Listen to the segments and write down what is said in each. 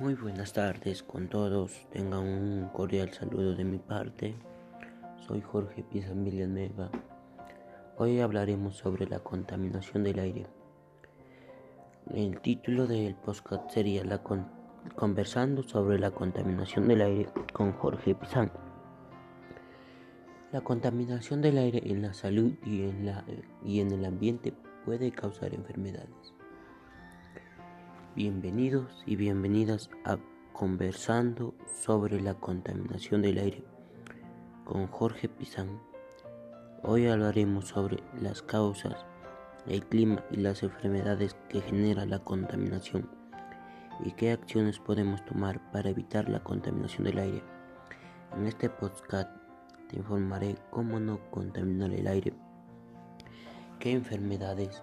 Muy buenas tardes con todos, tengan un cordial saludo de mi parte. Soy Jorge Pizan Villanueva. Hoy hablaremos sobre la contaminación del aire. El título del podcast sería la Conversando sobre la contaminación del aire con Jorge Pizan. La contaminación del aire en la salud y en, la, y en el ambiente puede causar enfermedades. Bienvenidos y bienvenidas a Conversando sobre la contaminación del aire con Jorge Pizán. Hoy hablaremos sobre las causas, el clima y las enfermedades que genera la contaminación y qué acciones podemos tomar para evitar la contaminación del aire. En este podcast te informaré cómo no contaminar el aire, qué enfermedades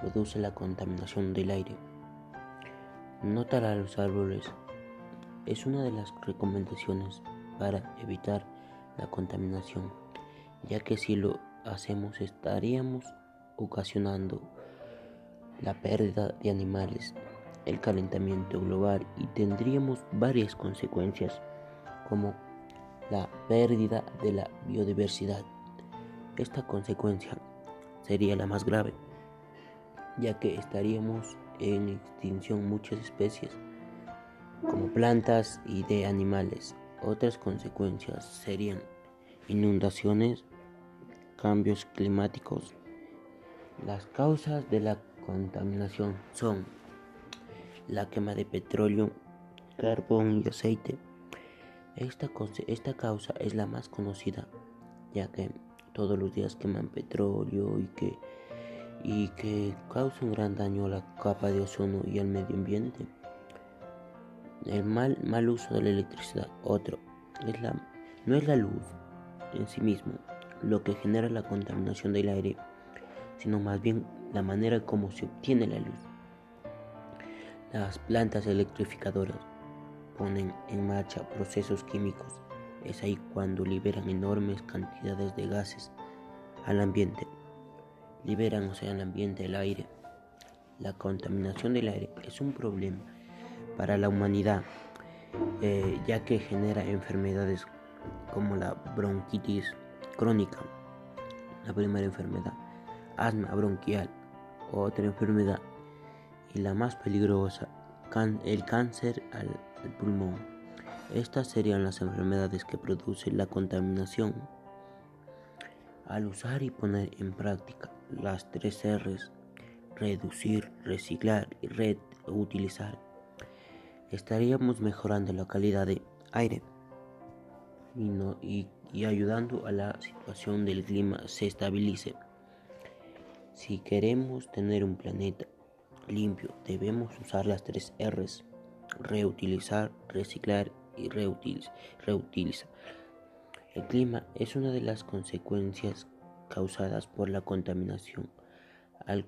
produce la contaminación del aire no talar los árboles es una de las recomendaciones para evitar la contaminación, ya que si lo hacemos estaríamos ocasionando la pérdida de animales, el calentamiento global y tendríamos varias consecuencias como la pérdida de la biodiversidad. Esta consecuencia sería la más grave, ya que estaríamos en extinción muchas especies, como plantas y de animales. Otras consecuencias serían inundaciones, cambios climáticos. Las causas de la contaminación son la quema de petróleo, carbón y aceite. Esta, esta causa es la más conocida, ya que todos los días queman petróleo y que y que causa un gran daño a la capa de ozono y al medio ambiente. El mal, mal uso de la electricidad. Otro, no es la luz en sí mismo lo que genera la contaminación del aire, sino más bien la manera como se obtiene la luz. Las plantas electrificadoras ponen en marcha procesos químicos. Es ahí cuando liberan enormes cantidades de gases al ambiente liberan o sea el ambiente, el aire. La contaminación del aire es un problema para la humanidad, eh, ya que genera enfermedades como la bronquitis crónica, la primera enfermedad, asma bronquial, otra enfermedad y la más peligrosa, el cáncer al pulmón. Estas serían las enfermedades que produce la contaminación. Al usar y poner en práctica las tres R's, reducir, reciclar y reutilizar, estaríamos mejorando la calidad de aire y, y ayudando a la situación del clima se estabilice. Si queremos tener un planeta limpio, debemos usar las tres R's, reutilizar, reciclar y reutilizar. El clima es una de las consecuencias causadas por la contaminación. Al,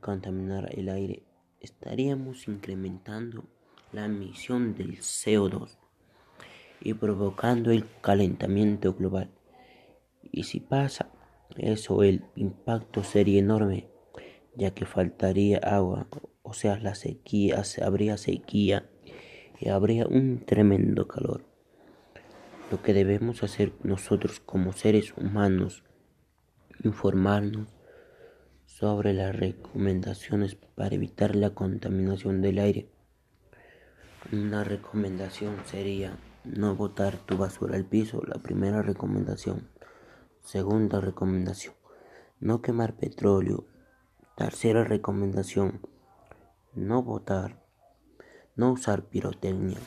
contaminar el aire, estaríamos incrementando la emisión del CO2 y provocando el calentamiento global. Y si pasa eso, el impacto sería enorme, ya que faltaría agua, o sea, la sequía, habría sequía y habría un tremendo calor. Lo que debemos hacer nosotros como seres humanos informarnos sobre las recomendaciones para evitar la contaminación del aire. Una recomendación sería no botar tu basura al piso, la primera recomendación. Segunda recomendación, no quemar petróleo. Tercera recomendación, no botar, no usar pirotecnia.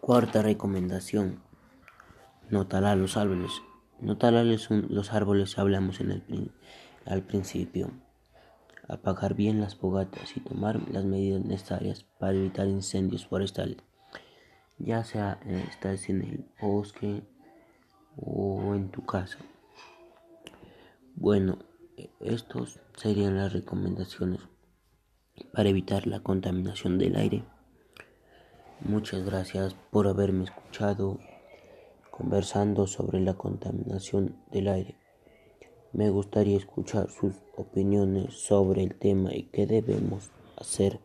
Cuarta recomendación, no talar los árboles. No los árboles hablamos en el, al principio. Apagar bien las fogatas y tomar las medidas necesarias para evitar incendios forestales, ya sea eh, estás en el bosque o en tu casa. Bueno, estos serían las recomendaciones para evitar la contaminación del aire. Muchas gracias por haberme escuchado conversando sobre la contaminación del aire. Me gustaría escuchar sus opiniones sobre el tema y qué debemos hacer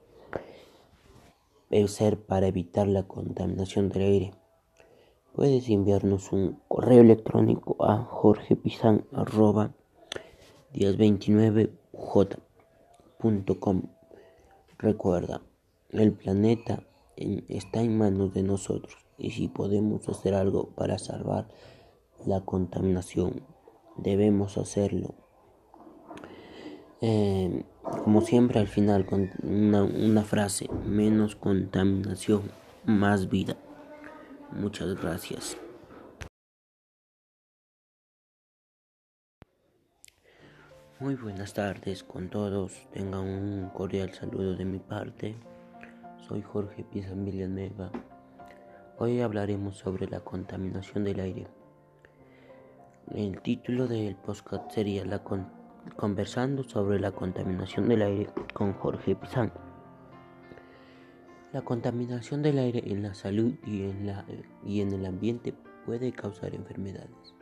para evitar la contaminación del aire. Puedes enviarnos un correo electrónico a jorgepizan.1029j.com. Recuerda, el planeta está en manos de nosotros y si podemos hacer algo para salvar la contaminación, debemos hacerlo. Eh, como siempre al final con una, una frase, menos contaminación, más vida. Muchas gracias. Muy buenas tardes con todos, tengan un cordial saludo de mi parte. Soy Jorge Pizan Villanueva. Hoy hablaremos sobre la contaminación del aire. El título del podcast sería la Conversando sobre la contaminación del aire con Jorge Pizán. La contaminación del aire en la salud y en el ambiente puede causar enfermedades.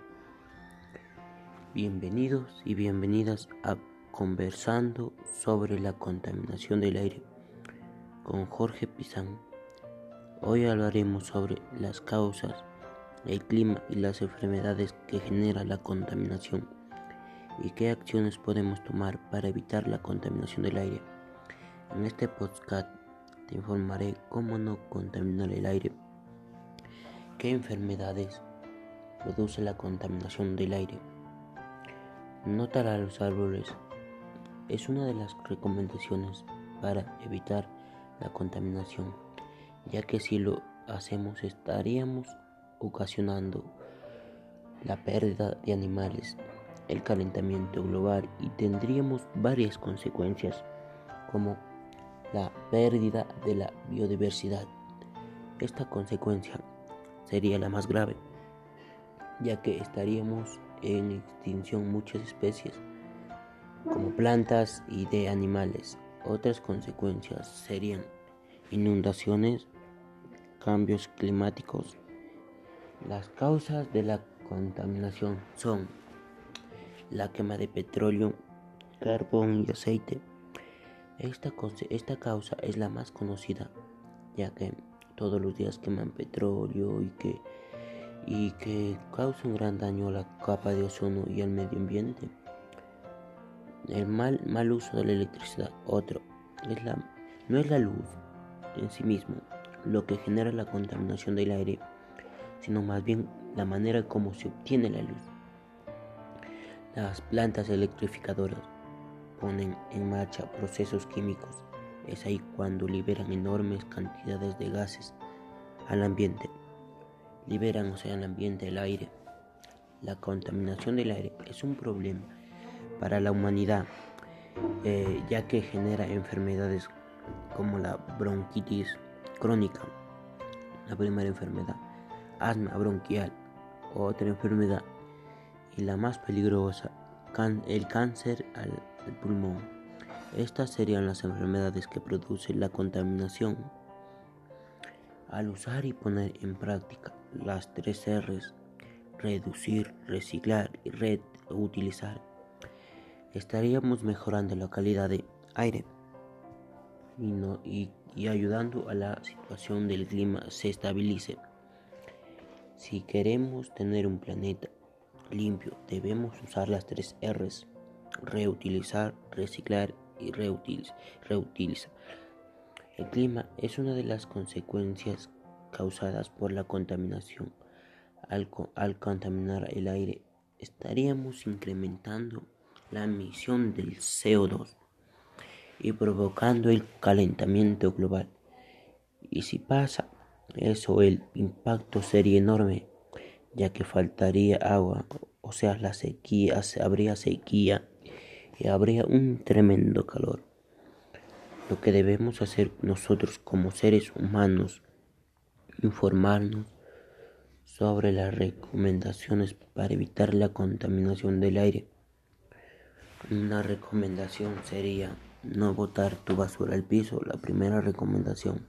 Bienvenidos y bienvenidas a Conversando sobre la contaminación del aire con Jorge Pizán. Hoy hablaremos sobre las causas, el clima y las enfermedades que genera la contaminación y qué acciones podemos tomar para evitar la contaminación del aire. En este podcast te informaré cómo no contaminar el aire, qué enfermedades produce la contaminación del aire. No talar los árboles es una de las recomendaciones para evitar la contaminación, ya que si lo hacemos estaríamos ocasionando la pérdida de animales, el calentamiento global y tendríamos varias consecuencias como la pérdida de la biodiversidad. Esta consecuencia sería la más grave, ya que estaríamos en extinción muchas especies como plantas y de animales. Otras consecuencias serían inundaciones, cambios climáticos. Las causas de la contaminación son la quema de petróleo, carbón y aceite. Esta, esta causa es la más conocida, ya que todos los días queman petróleo y que, y que gran daño a la capa de ozono y al medio ambiente. El mal, mal uso de la electricidad. Otro, es la, no es la luz en sí mismo lo que genera la contaminación del aire, sino más bien la manera como se obtiene la luz. Las plantas electrificadoras ponen en marcha procesos químicos. Es ahí cuando liberan enormes cantidades de gases al ambiente. Liberan, o sea, al ambiente el aire. La contaminación del aire es un problema para la humanidad, eh, ya que genera enfermedades como la bronquitis crónica, la primera enfermedad, asma bronquial, otra enfermedad y la más peligrosa, el cáncer al, pulmón. Estas serían las enfermedades que produce la contaminación. Al usar y poner en práctica las tres R's, reducir, reciclar y reutilizar, estaríamos mejorando la calidad de aire y, y, ayudando a la situación del clima se estabilice. Si queremos tener un planeta limpio, debemos usar las tres R's, reutilizar, reciclar y reutilizar. El clima es una de las consecuencias causadas por la contaminación. Al, al contaminar el aire, estaríamos incrementando la emisión del CO2 y provocando el calentamiento global. Y si pasa eso, el impacto sería enorme, ya que faltaría agua, o sea, la sequía, habría sequía y habría un tremendo calor. Lo que debemos hacer nosotros como seres humanos, informarnos sobre las recomendaciones para evitar la contaminación del aire una recomendación sería no botar tu basura al piso, la primera recomendación.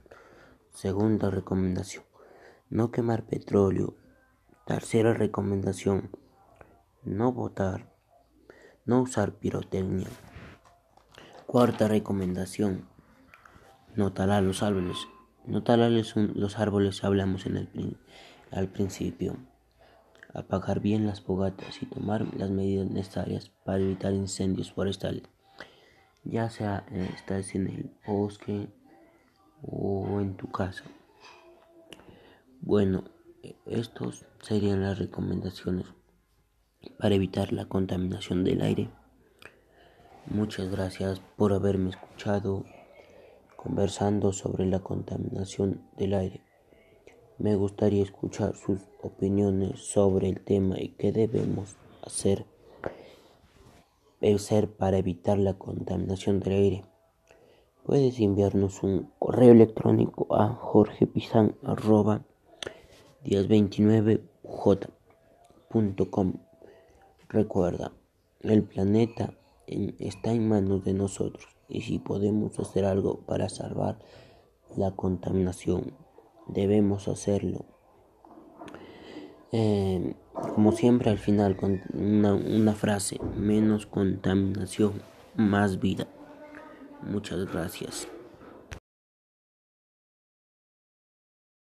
Segunda recomendación, no quemar petróleo. Tercera recomendación, no botar, no usar pirotecnia. Cuarta recomendación, no talar los árboles. No talarles los árboles hablamos en el, al principio. Apagar bien las fogatas y tomar las medidas necesarias para evitar incendios forestales, ya sea eh, estás en el bosque o en tu casa. Bueno, estos serían las recomendaciones para evitar la contaminación del aire. Muchas gracias por haberme escuchado conversando sobre la contaminación del aire. Me gustaría escuchar sus opiniones sobre el tema y qué debemos hacer, para evitar la contaminación del aire. Puedes enviarnos un correo electrónico a jorgepizan.1029j.com. Recuerda, el planeta está en manos de nosotros y si podemos hacer algo para salvar la contaminación, debemos hacerlo. Eh, como siempre al final con una, una frase, menos contaminación, más vida. Muchas gracias.